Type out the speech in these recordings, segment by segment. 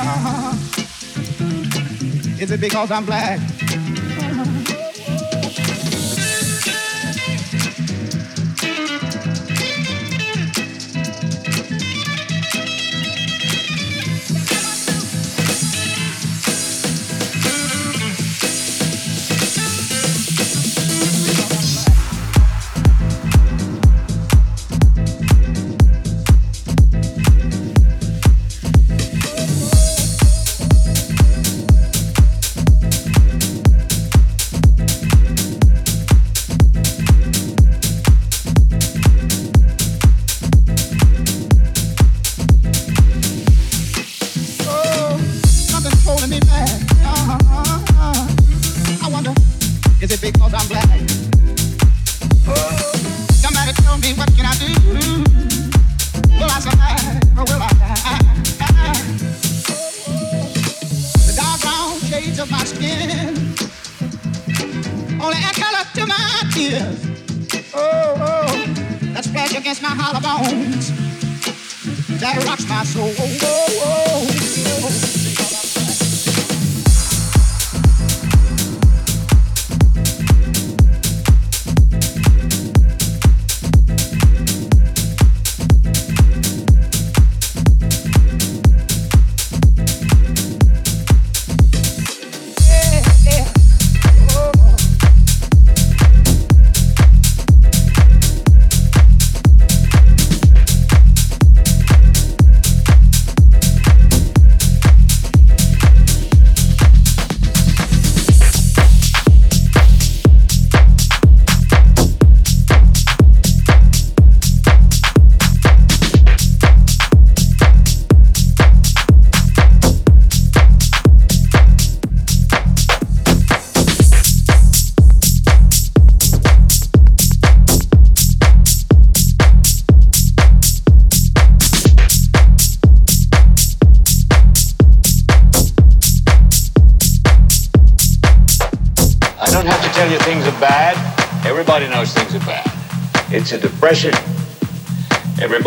Uh-huh. because I'm black.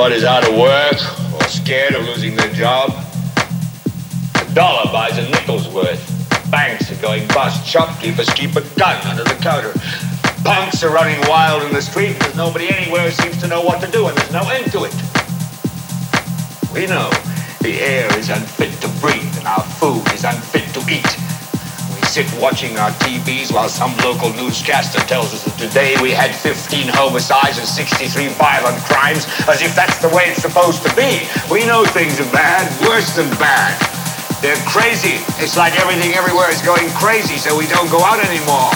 Everybody's out of work or scared of losing their job? A dollar buys a nickel's worth. Banks are going bust. Shopkeepers keep a gun under the counter. Punks are running wild in the street. There's nobody anywhere seems to know what to do, and there's no end to it. We know the air is unfit to breathe, and our food is unfit to eat. Sit watching our TVs while some local newscaster tells us that today we had 15 homicides and 63 violent crimes, as if that's the way it's supposed to be. We know things are bad, worse than bad. They're crazy. It's like everything everywhere is going crazy, so we don't go out anymore.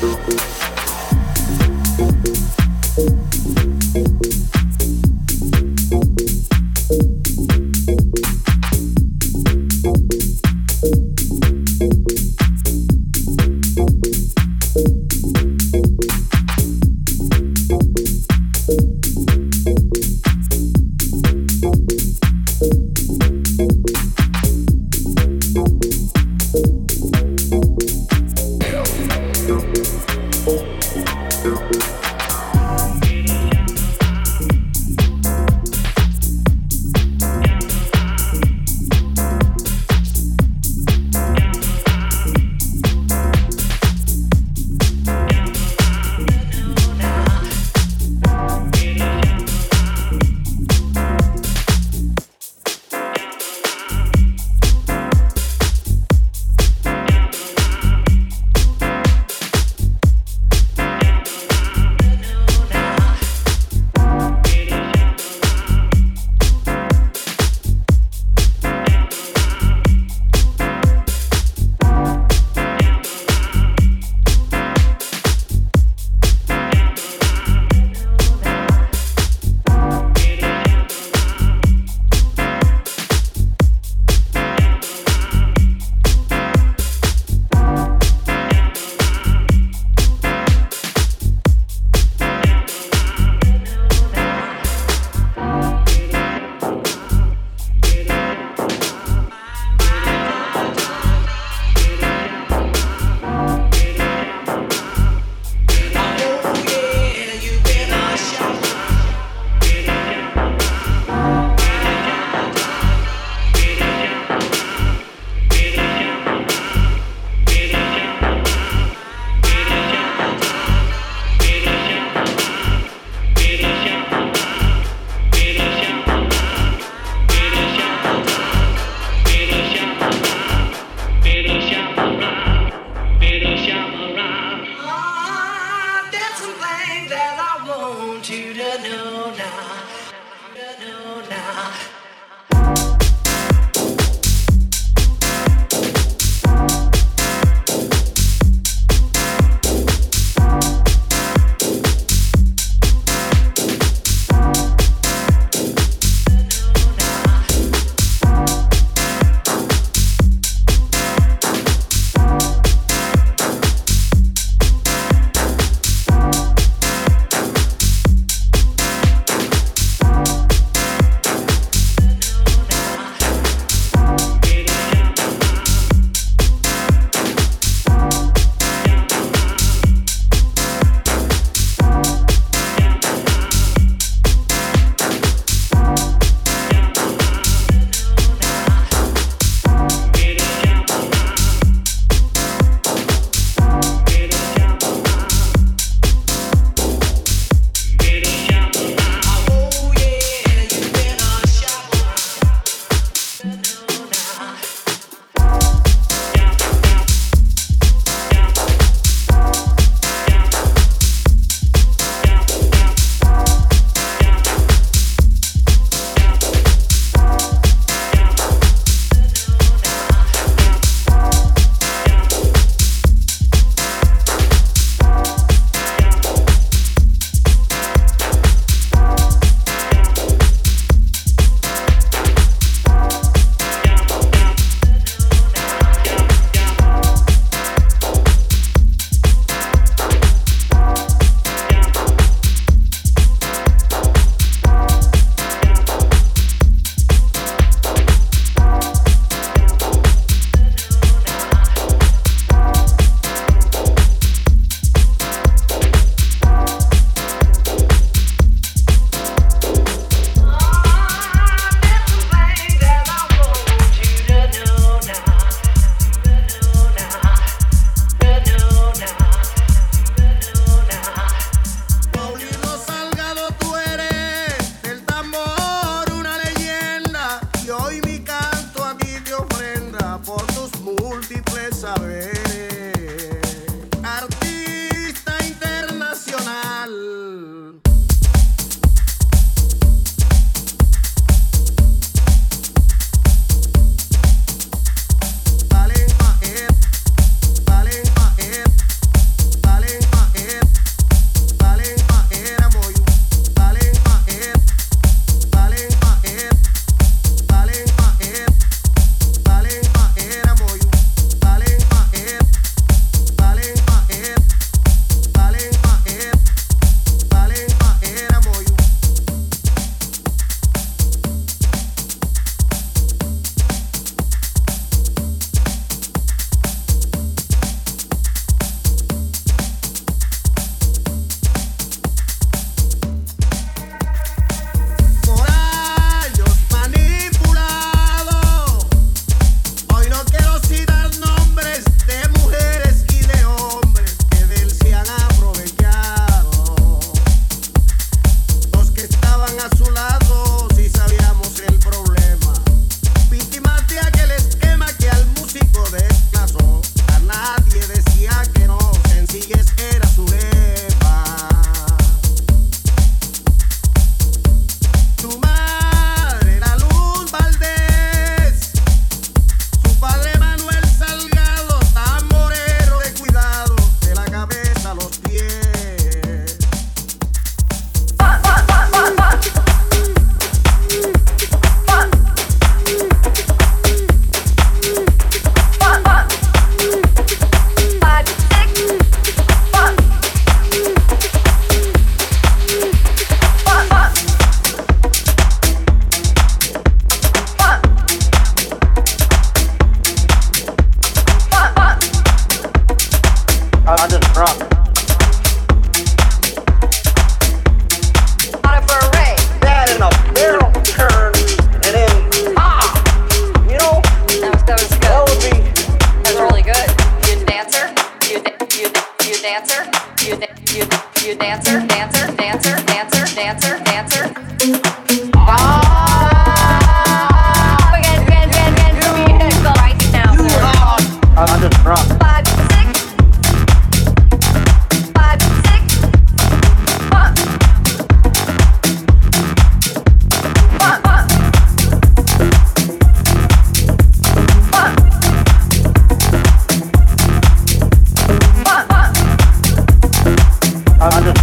Música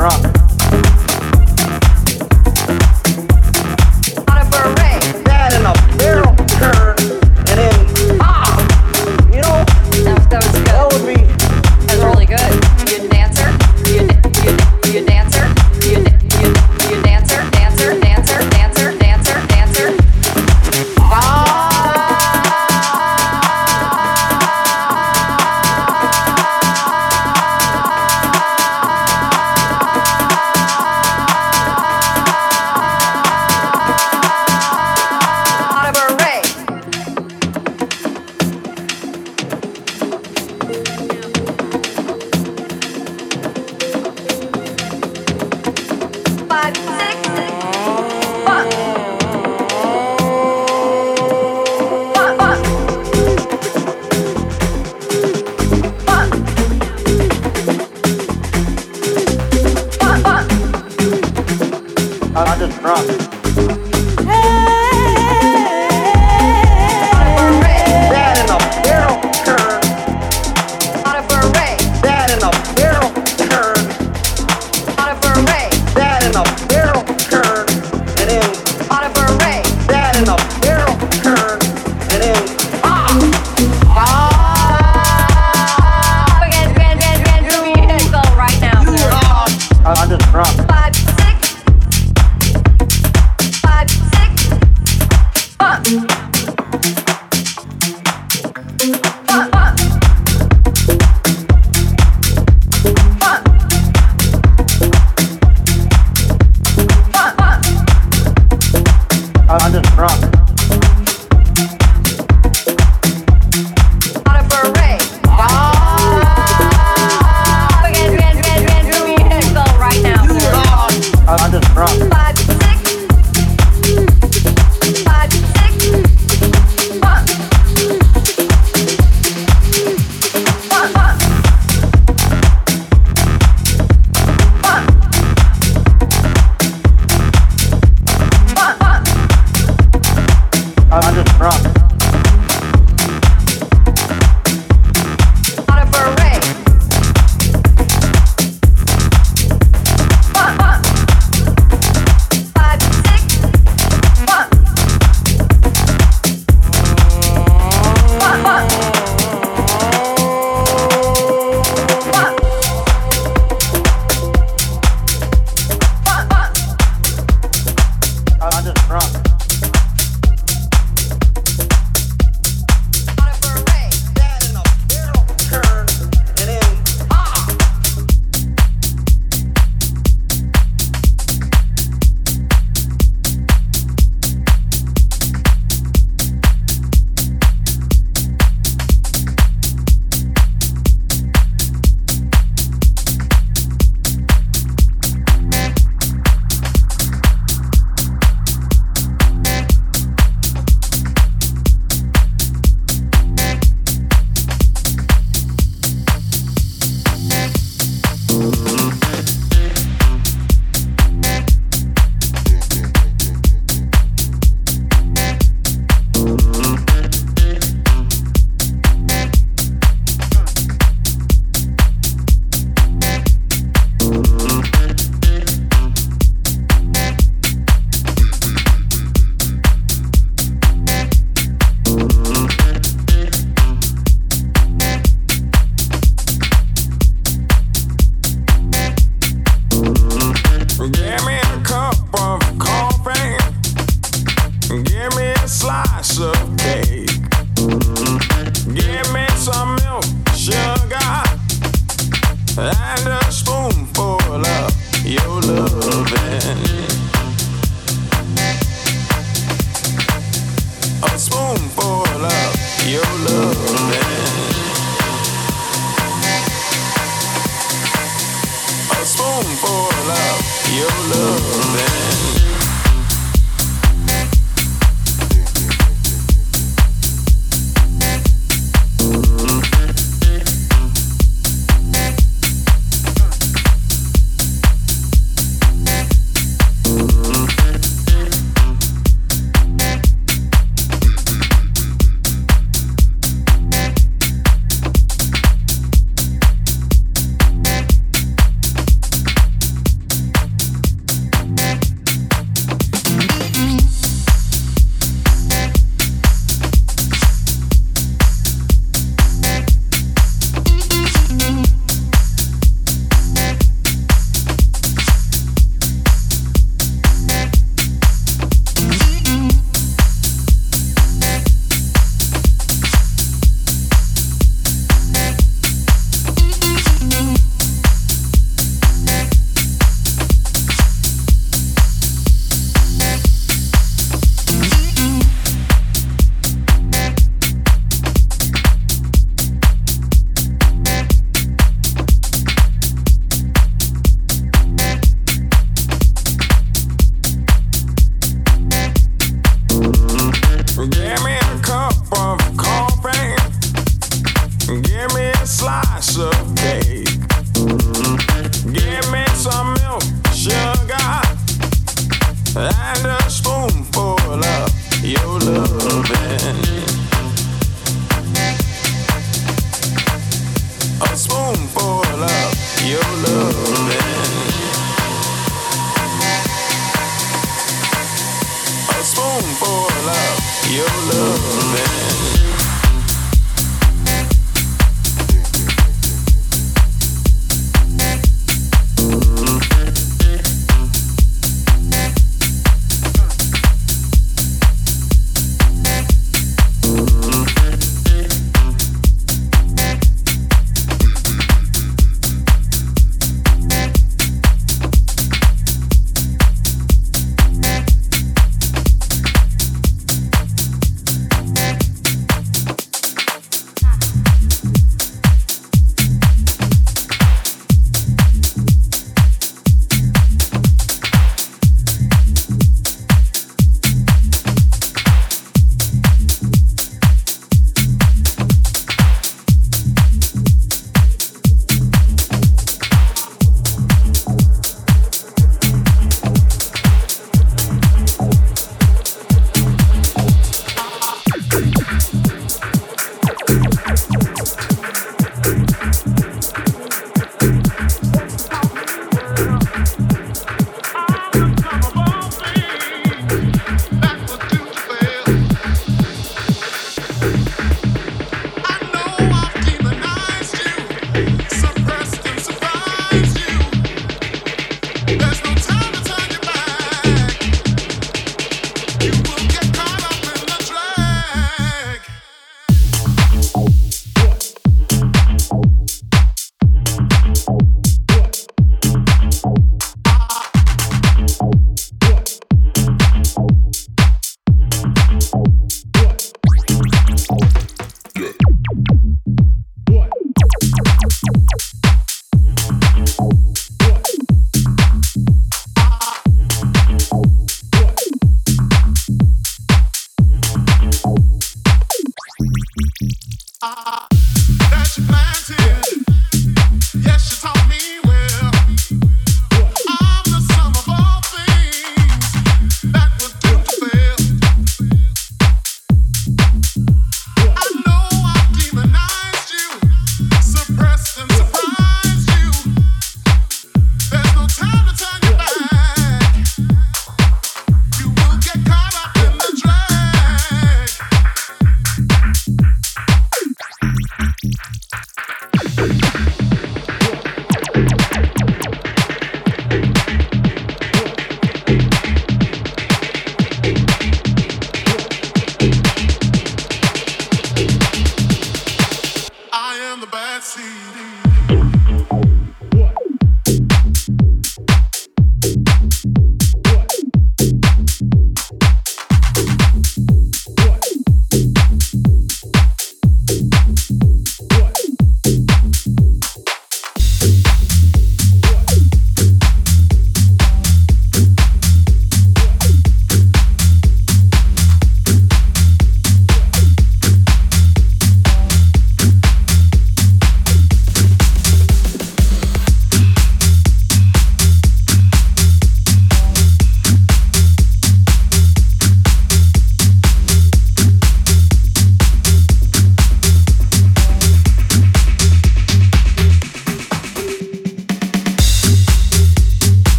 rock.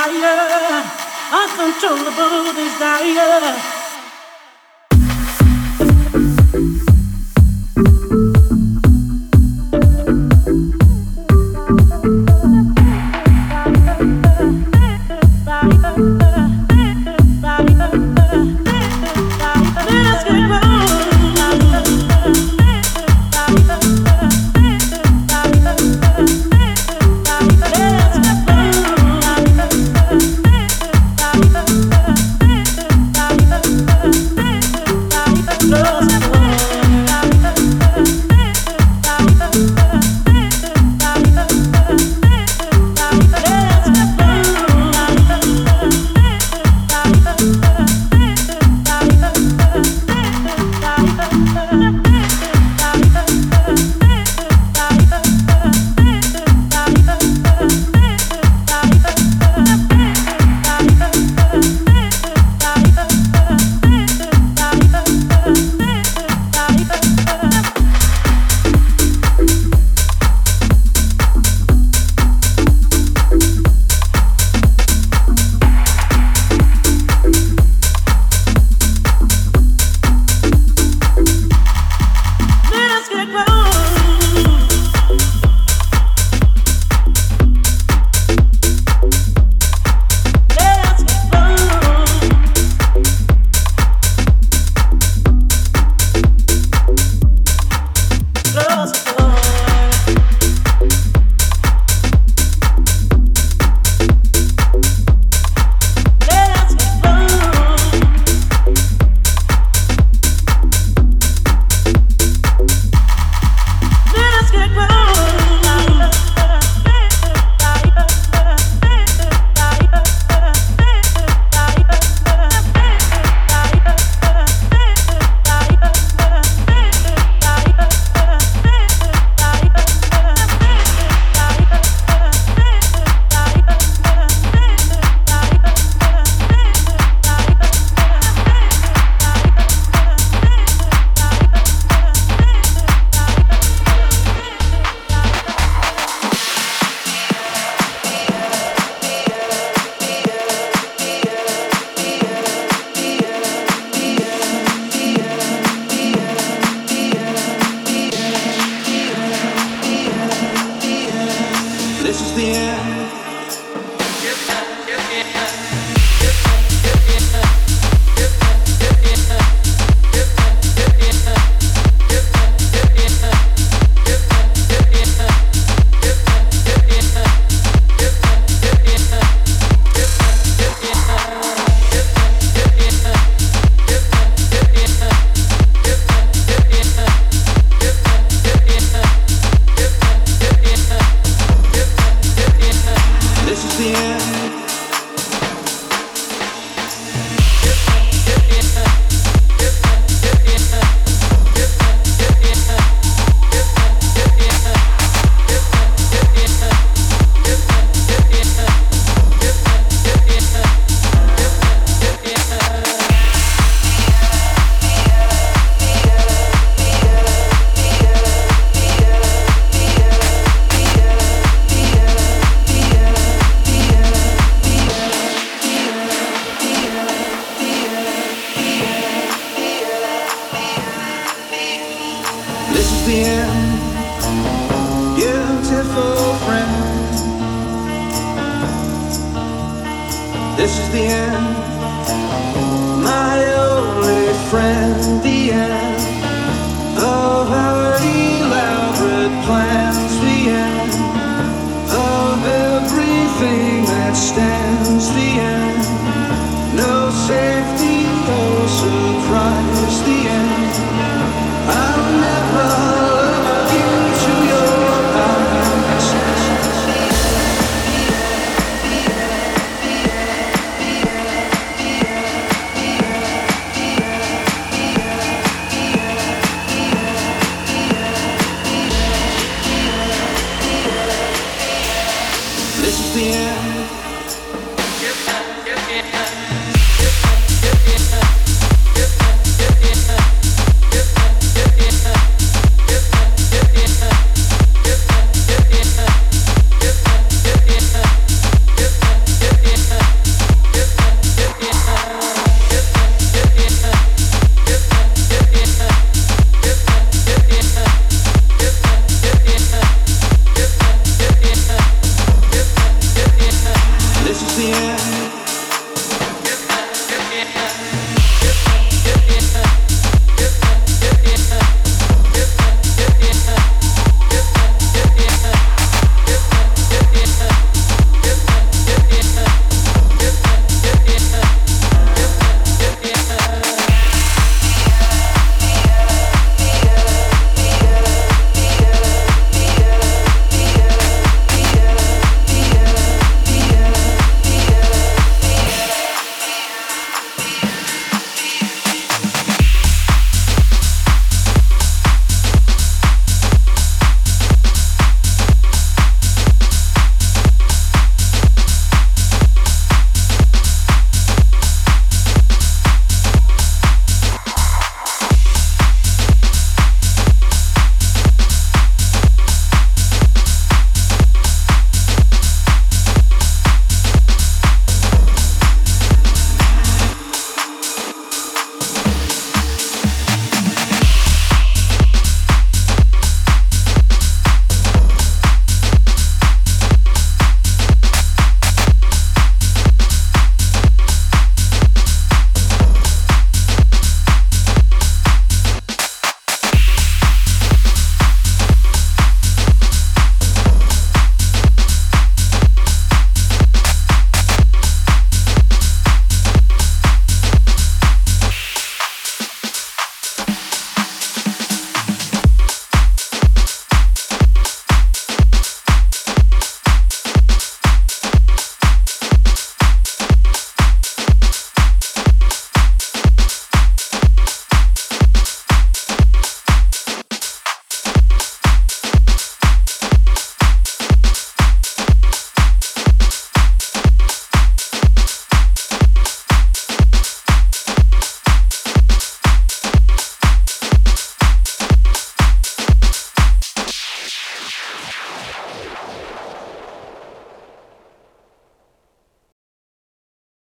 Inspire uncontrollable desire.